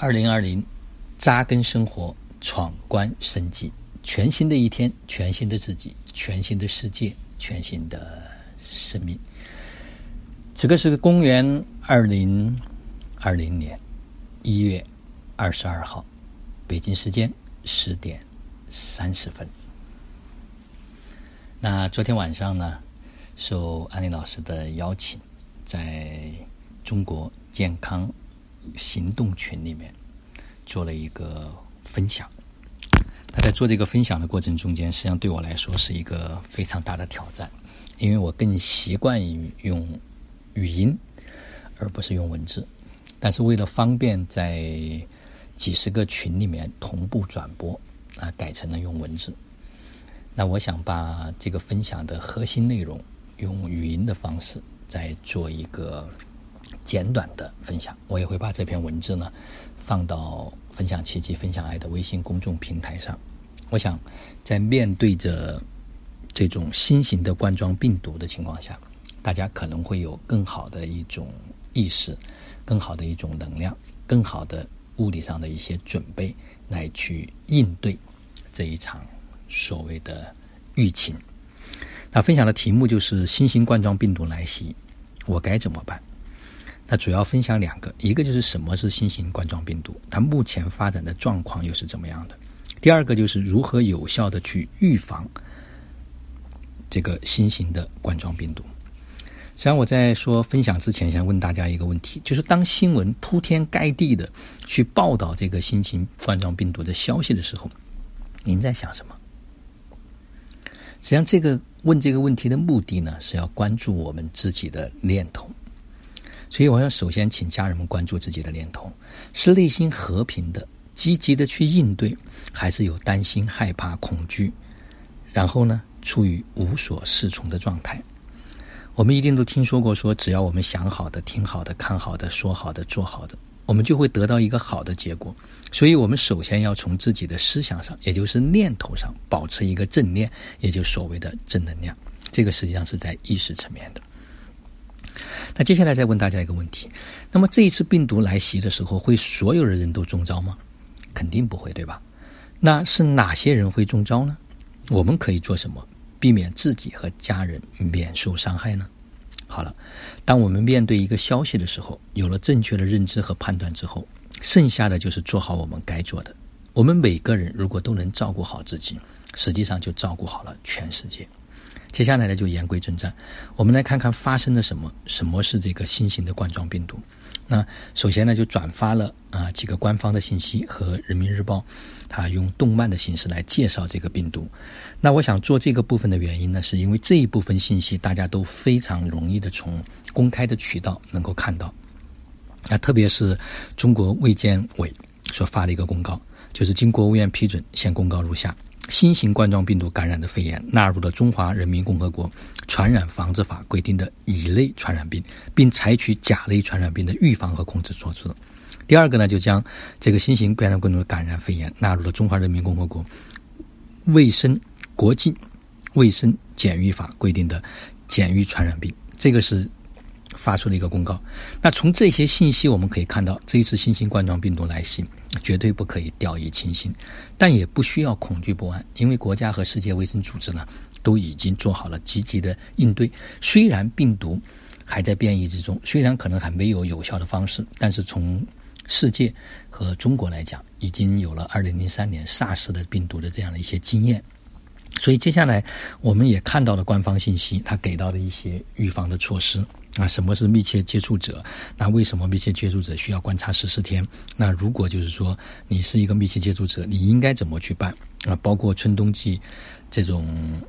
二零二零，扎根生活，闯关升级，全新的一天，全新的自己，全新的世界，全新的生命。此刻是公元二零二零年一月二十二号，北京时间十点三十分。那昨天晚上呢，受安利老师的邀请，在中国健康。行动群里面做了一个分享，他在做这个分享的过程中间，实际上对我来说是一个非常大的挑战，因为我更习惯于用语音而不是用文字，但是为了方便在几十个群里面同步转播，啊，改成了用文字。那我想把这个分享的核心内容用语音的方式再做一个。简短的分享，我也会把这篇文字呢放到“分享奇迹、分享爱”的微信公众平台上。我想，在面对着这种新型的冠状病毒的情况下，大家可能会有更好的一种意识，更好的一种能量，更好的物理上的一些准备，来去应对这一场所谓的疫情。那分享的题目就是“新型冠状病毒来袭，我该怎么办？”那主要分享两个，一个就是什么是新型冠状病毒，它目前发展的状况又是怎么样的？第二个就是如何有效的去预防这个新型的冠状病毒。实际上我在说分享之前，想问大家一个问题，就是当新闻铺天盖地的去报道这个新型冠状病毒的消息的时候，您在想什么？实际上，这个问这个问题的目的呢，是要关注我们自己的念头。所以，我要首先请家人们关注自己的念头：是内心和平的、积极的去应对，还是有担心、害怕、恐惧？然后呢，处于无所适从的状态。我们一定都听说过，说只要我们想好的、听好的、看好的、说好的、做好的，我们就会得到一个好的结果。所以，我们首先要从自己的思想上，也就是念头上，保持一个正念，也就所谓的正能量。这个实际上是在意识层面的。那接下来再问大家一个问题：那么这一次病毒来袭的时候，会所有的人都中招吗？肯定不会，对吧？那是哪些人会中招呢？我们可以做什么，避免自己和家人免受伤害呢？好了，当我们面对一个消息的时候，有了正确的认知和判断之后，剩下的就是做好我们该做的。我们每个人如果都能照顾好自己，实际上就照顾好了全世界。接下来呢，就言归正传，我们来看看发生了什么。什么是这个新型的冠状病毒？那首先呢，就转发了啊几个官方的信息和人民日报，它用动漫的形式来介绍这个病毒。那我想做这个部分的原因呢，是因为这一部分信息大家都非常容易的从公开的渠道能够看到。啊，特别是中国卫健委所发的一个公告，就是经国务院批准，现公告如下。新型冠状病毒感染的肺炎纳入了《中华人民共和国传染防治法》规定的乙类传染病，并采取甲类传染病的预防和控制措施。第二个呢，就将这个新型冠状病毒感染肺炎纳入了《中华人民共和国卫生国境卫生检疫法》规定的检疫传染病。这个是。发出了一个公告。那从这些信息我们可以看到，这一次新型冠状病毒来袭，绝对不可以掉以轻心，但也不需要恐惧不安，因为国家和世界卫生组织呢都已经做好了积极的应对。虽然病毒还在变异之中，虽然可能还没有有效的方式，但是从世界和中国来讲，已经有了二零零三年 SARS 的病毒的这样的一些经验。所以接下来我们也看到了官方信息，他给到的一些预防的措施啊，什么是密切接触者？那为什么密切接触者需要观察十四天？那如果就是说你是一个密切接触者，你应该怎么去办啊？包括春冬季这种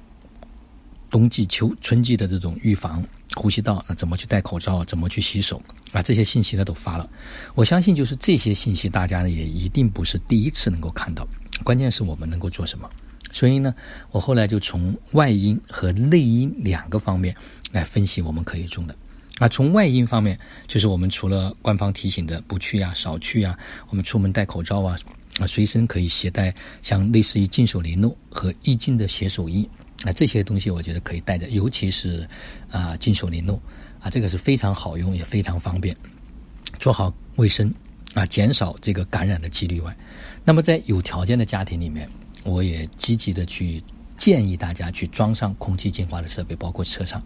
冬季秋春季的这种预防呼吸道，那怎么去戴口罩？怎么去洗手？啊，这些信息呢都发了。我相信就是这些信息，大家呢也一定不是第一次能够看到。关键是我们能够做什么？所以呢，我后来就从外因和内因两个方面来分析我们可以种的。啊，从外因方面，就是我们除了官方提醒的不去啊、少去啊，我们出门戴口罩啊，啊，随身可以携带像类似于净手联络和易净的洗手液啊，这些东西我觉得可以带着，尤其是啊净手联络啊，这个是非常好用也非常方便，做好卫生啊，减少这个感染的几率外，那么在有条件的家庭里面，我也积极的去建议大家去装上空气净化的设备，包括车上。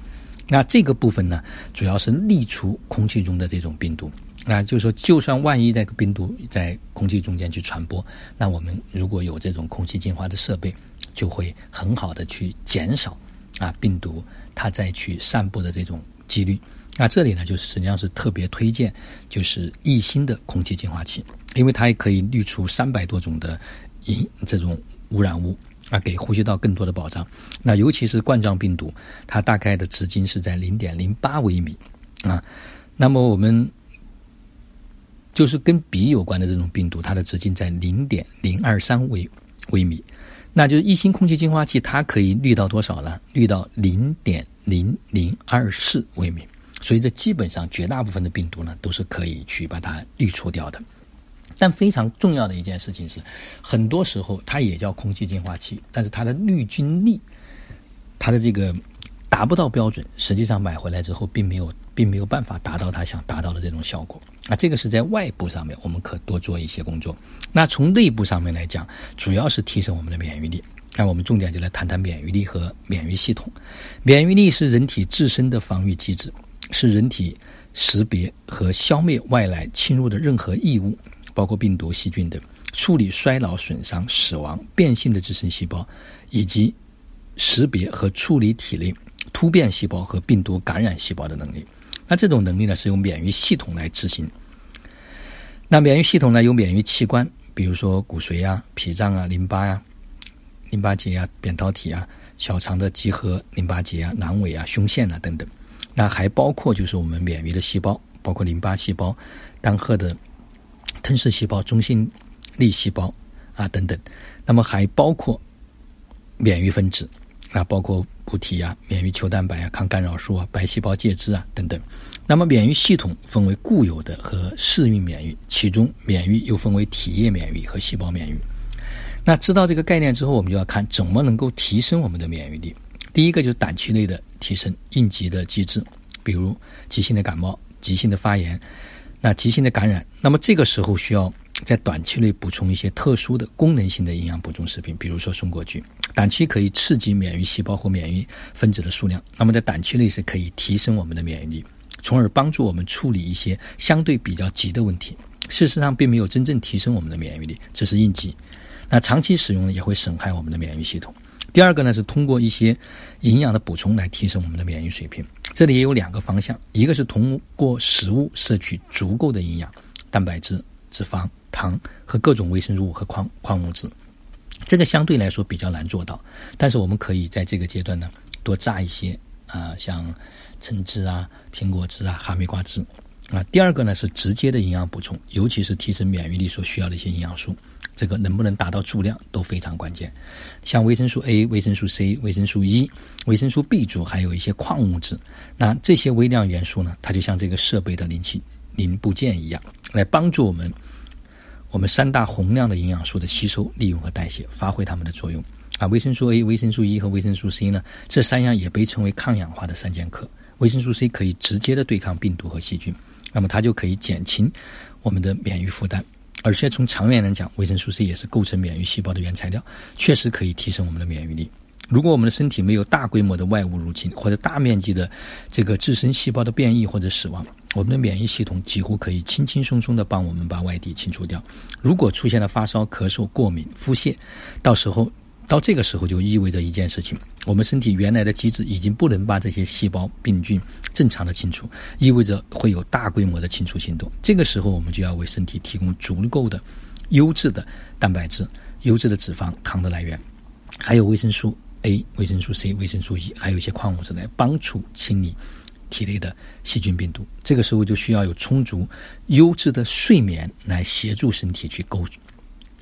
那这个部分呢，主要是滤除空气中的这种病毒。那就是说，就算万一这个病毒在空气中间去传播，那我们如果有这种空气净化的设备，就会很好的去减少啊病毒它再去散布的这种几率。那这里呢，就是实际上是特别推荐，就是一星的空气净化器，因为它也可以滤除三百多种的阴这种污染物啊，给呼吸道更多的保障。那尤其是冠状病毒，它大概的直径是在零点零八微米啊。那么我们就是跟鼻有关的这种病毒，它的直径在零点零二三微微米。那就是一星空气净化器，它可以滤到多少呢？滤到零点零零二四微米。所以这基本上绝大部分的病毒呢，都是可以去把它滤除掉的。但非常重要的一件事情是，很多时候它也叫空气净化器，但是它的滤菌力，它的这个达不到标准。实际上买回来之后，并没有并没有办法达到它想达到的这种效果。啊，这个是在外部上面，我们可多做一些工作。那从内部上面来讲，主要是提升我们的免疫力。那我们重点就来谈谈免疫力和免疫系统。免疫力是人体自身的防御机制。是人体识别和消灭外来侵入的任何异物，包括病毒、细菌等；处理衰老、损伤、死亡、变性的自身细胞，以及识别和处理体内突变细胞和病毒感染细胞的能力。那这种能力呢，是由免疫系统来执行。那免疫系统呢，有免疫器官，比如说骨髓啊、脾脏啊、淋巴呀、淋巴结啊、扁桃体啊、小肠的集合淋巴结啊、阑尾啊、胸腺啊等等。那还包括就是我们免疫的细胞，包括淋巴细胞、单核的吞噬细胞、中性粒细胞啊等等。那么还包括免疫分子啊，包括补体啊、免疫球蛋白啊、抗干扰素啊、白细胞介质啊等等。那么免疫系统分为固有的和适应免疫，其中免疫又分为体液免疫和细胞免疫。那知道这个概念之后，我们就要看怎么能够提升我们的免疫力。第一个就是胆区内的提升应急的机制，比如急性的感冒、急性的发炎，那急性的感染，那么这个时候需要在短期内补充一些特殊的功能性的营养补充食品，比如说松果菊。短期可以刺激免疫细胞和免疫分子的数量，那么在短期内是可以提升我们的免疫力，从而帮助我们处理一些相对比较急的问题。事实上，并没有真正提升我们的免疫力，只是应急。那长期使用也会损害我们的免疫系统。第二个呢是通过一些营养的补充来提升我们的免疫水平。这里也有两个方向，一个是通过食物摄取足够的营养，蛋白质、脂肪、糖和各种微生物和矿矿物质。这个相对来说比较难做到，但是我们可以在这个阶段呢多榨一些啊，像橙汁啊、苹果汁啊、哈密瓜汁啊。第二个呢是直接的营养补充，尤其是提升免疫力所需要的一些营养素。这个能不能达到足量都非常关键，像维生素 A、维生素 C、维生素 E、维生素 B 族，还有一些矿物质。那这些微量元素呢，它就像这个设备的零器零部件一样，来帮助我们我们三大宏量的营养素的吸收、利用和代谢，发挥它们的作用。啊，维生素 A、维生素 E 和维生素 C 呢，这三样也被称为抗氧化的三剑客。维生素 C 可以直接的对抗病毒和细菌，那么它就可以减轻我们的免疫负担。而且从长远来讲，维生素 C 也是构成免疫细胞的原材料，确实可以提升我们的免疫力。如果我们的身体没有大规模的外物入侵或者大面积的这个自身细胞的变异或者死亡，我们的免疫系统几乎可以轻轻松松的帮我们把外敌清除掉。如果出现了发烧、咳嗽、过敏、腹泻，到时候。到这个时候就意味着一件事情：我们身体原来的机制已经不能把这些细胞、病菌正常的清除，意味着会有大规模的清除行动。这个时候，我们就要为身体提供足够的优质的蛋白质、优质的脂肪、糖的来源，还有维生素 A、维生素 C、维生素 E，还有一些矿物质来帮助清理体内的细菌、病毒。这个时候就需要有充足、优质的睡眠来协助身体去构。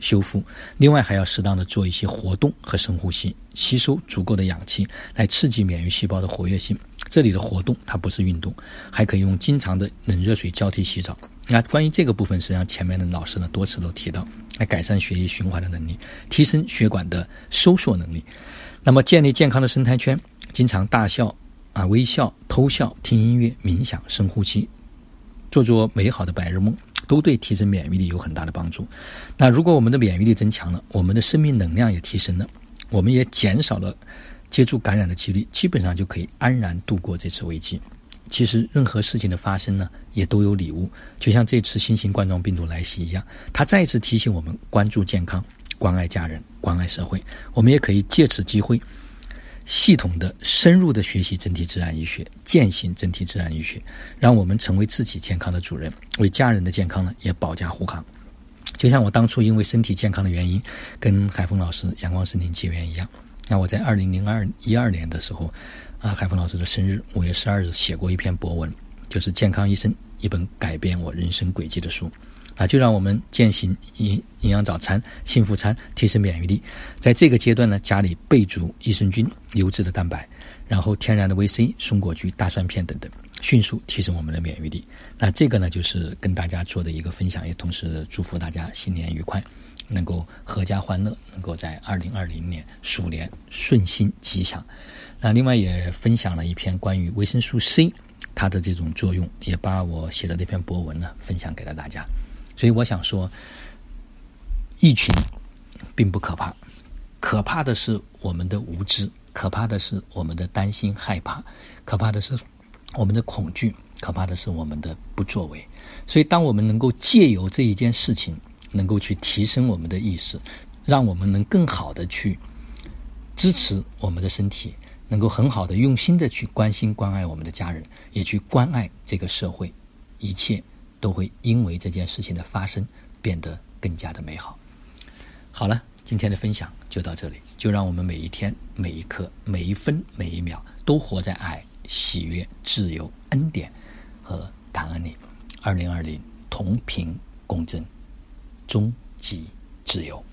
修复，另外还要适当的做一些活动和深呼吸，吸收足够的氧气，来刺激免疫细胞的活跃性。这里的活动它不是运动，还可以用经常的冷热水交替洗澡。那关于这个部分，实际上前面的老师呢多次都提到，来改善血液循环的能力，提升血管的收缩能力。那么建立健康的生态圈，经常大笑啊微笑、偷笑、听音乐、冥想、深呼吸。做做美好的白日梦，都对提升免疫力有很大的帮助。那如果我们的免疫力增强了，我们的生命能量也提升了，我们也减少了接触感染的几率，基本上就可以安然度过这次危机。其实任何事情的发生呢，也都有礼物，就像这次新型冠状病毒来袭一样，它再次提醒我们关注健康、关爱家人、关爱社会。我们也可以借此机会。系统的、深入的学习整体自然医学，践行整体自然医学，让我们成为自己健康的主人，为家人的健康呢也保驾护航。就像我当初因为身体健康的原因，跟海峰老师、阳光森林结缘一样。那我在二零零二一二年的时候，啊，海峰老师的生日五月十二日写过一篇博文，就是《健康医生》一本改变我人生轨迹的书。啊，就让我们践行营营养早餐、幸福餐，提升免疫力。在这个阶段呢，家里备足益生菌、优质的蛋白，然后天然的维 C、松果菊、大蒜片等等，迅速提升我们的免疫力。那这个呢，就是跟大家做的一个分享，也同时祝福大家新年愉快，能够阖家欢乐，能够在二零二零年鼠年顺心吉祥。那另外也分享了一篇关于维生素 C 它的这种作用，也把我写的那篇博文呢分享给了大家。所以我想说，疫情并不可怕，可怕的是我们的无知，可怕的是我们的担心害怕，可怕的是我们的恐惧，可怕的是我们的不作为。所以，当我们能够借由这一件事情，能够去提升我们的意识，让我们能更好的去支持我们的身体，能够很好的用心的去关心关爱我们的家人，也去关爱这个社会，一切。都会因为这件事情的发生变得更加的美好。好了，今天的分享就到这里，就让我们每一天、每一刻、每一分、每一秒都活在爱、喜悦、自由、恩典和感恩里。二零二零同频共振，终极自由。